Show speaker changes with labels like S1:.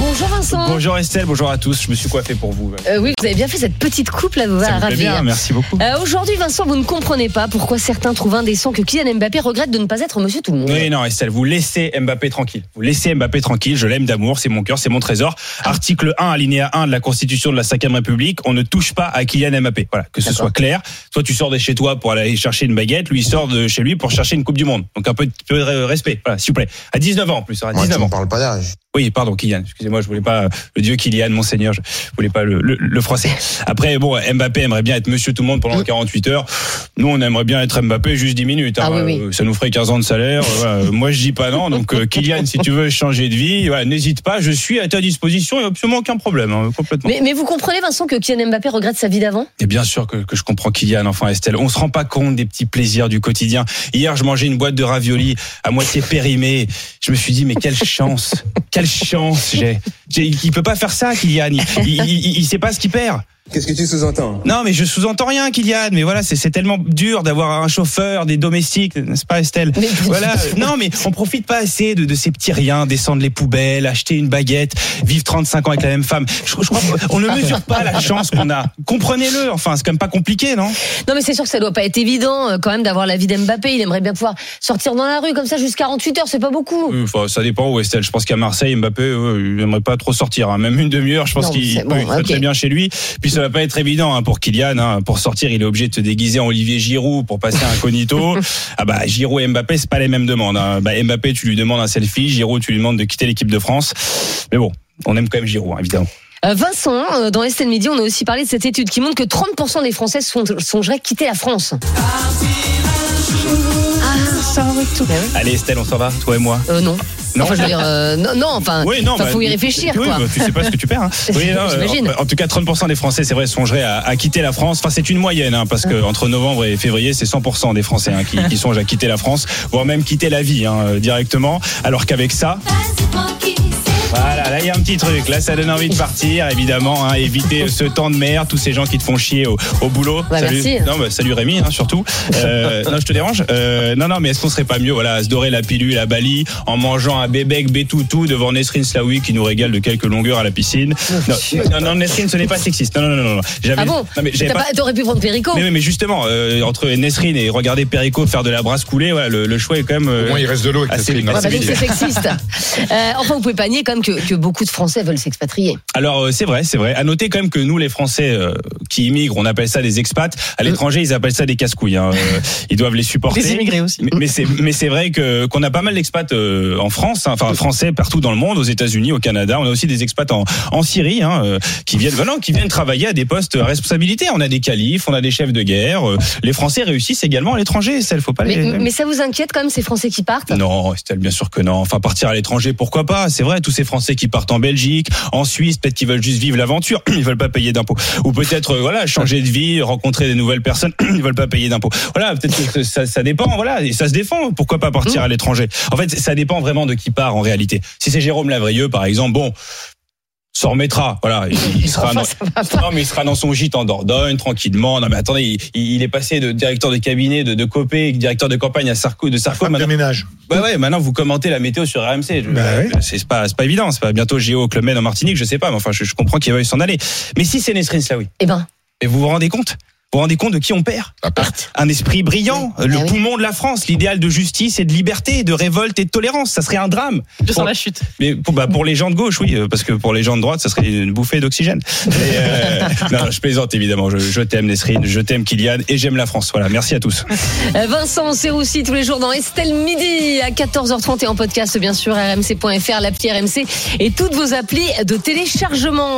S1: Bonjour Vincent.
S2: Bonjour Estelle, bonjour à tous. Je me suis coiffé pour vous.
S1: Euh, oui, vous avez bien fait cette petite coupe là, vous
S2: Ça
S1: va
S2: me plaît
S1: ravir.
S2: bien, merci beaucoup.
S1: Euh, Aujourd'hui, Vincent, vous ne comprenez pas pourquoi certains trouvent indécent que Kylian Mbappé regrette de ne pas être Monsieur Tout le Monde.
S2: Oui, non, Estelle, vous laissez Mbappé tranquille. Vous laissez Mbappé tranquille. Je l'aime d'amour, c'est mon cœur, c'est mon trésor. Article 1, alinéa 1 de la Constitution de la 5 République. On ne touche pas à Kylian Mbappé. Voilà, que ce soit clair. Toi, tu sors de chez toi pour aller chercher une baguette. Lui, il sort de chez lui pour chercher une Coupe du Monde. Donc un peu, peu de respect. Voilà, s'il vous plaît. À 19 ans en plus. À
S3: Moi,
S2: 19
S3: tu
S2: ans.
S3: me parles pas d'âge.
S2: Oui, pardon, Kylian. Excusez-moi, je voulais pas euh, le dieu Kylian, monseigneur. Je voulais pas le, le, le français. Après, bon, Mbappé aimerait bien être monsieur tout le monde pendant 48 heures. Nous, on aimerait bien être Mbappé juste 10 minutes.
S1: Ah oui, oui.
S2: Euh, Ça nous ferait 15 ans de salaire. Euh, voilà. Moi, je dis pas non. Donc, euh, Kylian, si tu veux changer de vie, voilà, n'hésite pas. Je suis à ta disposition. Il n'y a absolument aucun problème. hein, complètement.
S1: Mais, mais vous comprenez, Vincent, que Kylian Mbappé regrette sa vie d'avant?
S2: Et bien sûr que, que je comprends Kylian, enfin Estelle. On se rend pas compte des petits plaisirs du quotidien. Hier, je mangeais une boîte de raviolis à moitié périmée. Je me suis dit, mais quelle chance, quelle chance j'ai. J'ai- Il peut pas faire ça, Kylian. Il, il, il- il sait pas ce qu'il perd.
S3: Qu'est-ce que tu sous-entends
S2: Non, mais je sous-entends rien, Kylian. Mais voilà, c'est tellement dur d'avoir un chauffeur, des domestiques, n'est-ce pas, Estelle
S1: Mais-
S2: Voilà. Non, mais on profite pas assez de, de ces petits riens, descendre les poubelles, acheter une baguette, vivre 35 ans avec la même femme. Je, je crois qu'on ne mesure pas la chance qu'on a. Comprenez-le. Enfin, c'est quand même pas compliqué, non?
S1: Non, mais c'est sûr que ça doit pas être évident euh, quand même d'avoir la vie d'Mbappé. Il aimerait bien pouvoir sortir dans la rue comme ça jusqu'à 48 heures, c'est pas beaucoup.
S2: Oui, enfin, ça dépend où Estelle. Je pense qu'à Marseille, Mbappé, euh, il aimerait pas trop sortir. hein. Même une demi-heure, je pense qu'il
S1: bon,
S2: très bien chez lui. Puis ça va pas être évident hein, pour Kylian. hein. Pour sortir, il est obligé de te déguiser en Olivier Giroud pour passer un incognito. ah bah Giroud et Mbappé, c'est pas les mêmes demandes. hein. Bah, Mbappé, tu lui demandes un selfie. Giroud, tu lui demandes de quitter l'équipe de France. Mais bon, on aime quand même Giroud, hein, évidemment.
S1: Euh, Vincent, euh, dans Estelle Midi, on a aussi parlé de cette étude qui montre que 30% des Français sont- songeraient quitter la France.
S2: Allez Estelle, on s'en va, toi et moi.
S1: Euh, non.
S2: Non.
S1: Enfin, je veux dire, euh, non, non, enfin,
S2: Oui, non, bah,
S1: faut y réfléchir,
S2: oui,
S1: quoi.
S2: bah, tu sais pas ce que tu perds. Hein. Oui, non,
S1: J'imagine.
S2: en, en tout cas, 30% des Français, c'est vrai, songeraient à, à quitter la France. Enfin, c'est une moyenne, hein, parce que entre novembre et février, c'est 100% des Français hein, qui, qui songent à quitter la France, voire même quitter la vie hein, euh, directement. Alors qu'avec ça, voilà, là il y a un petit truc. Là, ça donne envie de partir, évidemment. Hein, éviter ce temps de merde, tous ces gens qui te font chier au, au boulot.
S1: Ouais,
S2: salut.
S1: merci.
S2: Non, bah, salut Rémi, hein, surtout. Euh, non, je te dérange. Euh, non, non, mais est-ce qu'on serait pas mieux, voilà, à se dorer la pilule à Bali en mangeant un bébé bétoutou devant Nesrine Slaoui qui nous régale de quelques longueurs à la piscine. Non, non, non, Nesrine, ce n'est pas sexiste. Non, non, non, non. non. J'avais-
S1: Ah bon
S2: non, mais j'avais
S1: T'as
S2: pas-
S1: pas- T'aurais pu prendre Perico.
S2: mais, mais justement, euh, entre Nesrine et regarder Perico faire de la brasse coulée, voilà, le, le choix est quand même. euh,
S3: Au moins, il reste de l'eau. avec
S2: assez-.
S1: Ouais, bah,
S2: assez
S1: donc
S2: vite.
S1: c'est sexiste. Euh, enfin, vous pouvez pas nier quand même que, que beaucoup de Français veulent s'expatrier.
S2: Alors euh, c'est vrai, c'est vrai. À noter quand même que nous, les Français euh, qui immigrent, on appelle ça des expats. À l'étranger, ils appellent ça des casse-couilles. hein. Euh, Ils doivent les supporter.
S4: Les immigrés aussi.
S2: Mais, mais c'est vrai que qu'on a pas mal d'expats euh, en France, hein, enfin français partout dans le monde, aux États-Unis, au Canada. On a aussi des expats en, en Syrie hein, euh, qui viennent qui viennent travailler à des postes à responsabilité. On a des califs, on a des chefs de guerre. Euh, Les Français réussissent également à l'étranger. Ça, il faut pas
S1: Mais,
S2: les.
S1: mais ça vous inquiète quand même ces Français qui partent?
S2: Non, Estelle, bien sûr que non. Enfin, partir à l'étranger, pourquoi pas? C'est vrai, tous ces Français qui partent en Belgique, en Suisse, peut-être qu'ils veulent juste vivre l'aventure, ils veulent pas payer d'impôts. Ou peut-être, euh, voilà, changer de vie, rencontrer des nouvelles personnes, ils veulent pas payer d'impôts. Voilà, peut-être que ça, ça dépend, voilà, et ça se défend. Pourquoi pas partir à l'étranger En fait, ça dépend vraiment de qui part en réalité. Si c'est Jérôme Lavrieux, par exemple, bon. S'en remettra, voilà. Il, il sera
S1: Enfin,
S2: dans, non, mais il sera dans son gîte en Dordogne, tranquillement. Non, mais attendez, il, il est passé de directeur de cabinet de, de Copé, directeur de campagne à Sarko, de Sarko.
S3: De
S2: maintenant-
S3: ménage.
S2: Ouais, ouais, maintenant vous commentez la météo sur RMC.
S3: Bah ouais.
S2: C'est pas, c'est pas évident. C'est pas bientôt Géo Clemen en Martinique, je sais pas, mais enfin, je, je comprends qu'il veuille s'en aller. Mais si c'est Nesrine Slaoui,
S1: Eh ben,
S2: et vous vous rendez compte? Vous vous rendez compte de qui on perd
S3: La perte.
S2: Un esprit brillant, le
S1: Ah oui.
S2: poumon de la France, l'idéal de justice et de liberté, de révolte et de tolérance. Ça serait un drame.
S4: Je sens
S2: Pour-
S4: la chute.
S2: Mais pour, bah, pour les gens de gauche, oui, euh, parce que pour les gens de droite, ça serait une bouffée d'oxygène. Euh, non, je plaisante évidemment. Je, je t'aime Nesrine, je t'aime Kylian et j'aime la France. Voilà, merci à tous.
S1: euh, Vincent Serroussi tous les jours dans Estelle Midi à 14h30 et en podcast bien sûr rmc.fr, l'appli RMC et toutes vos applis de téléchargement.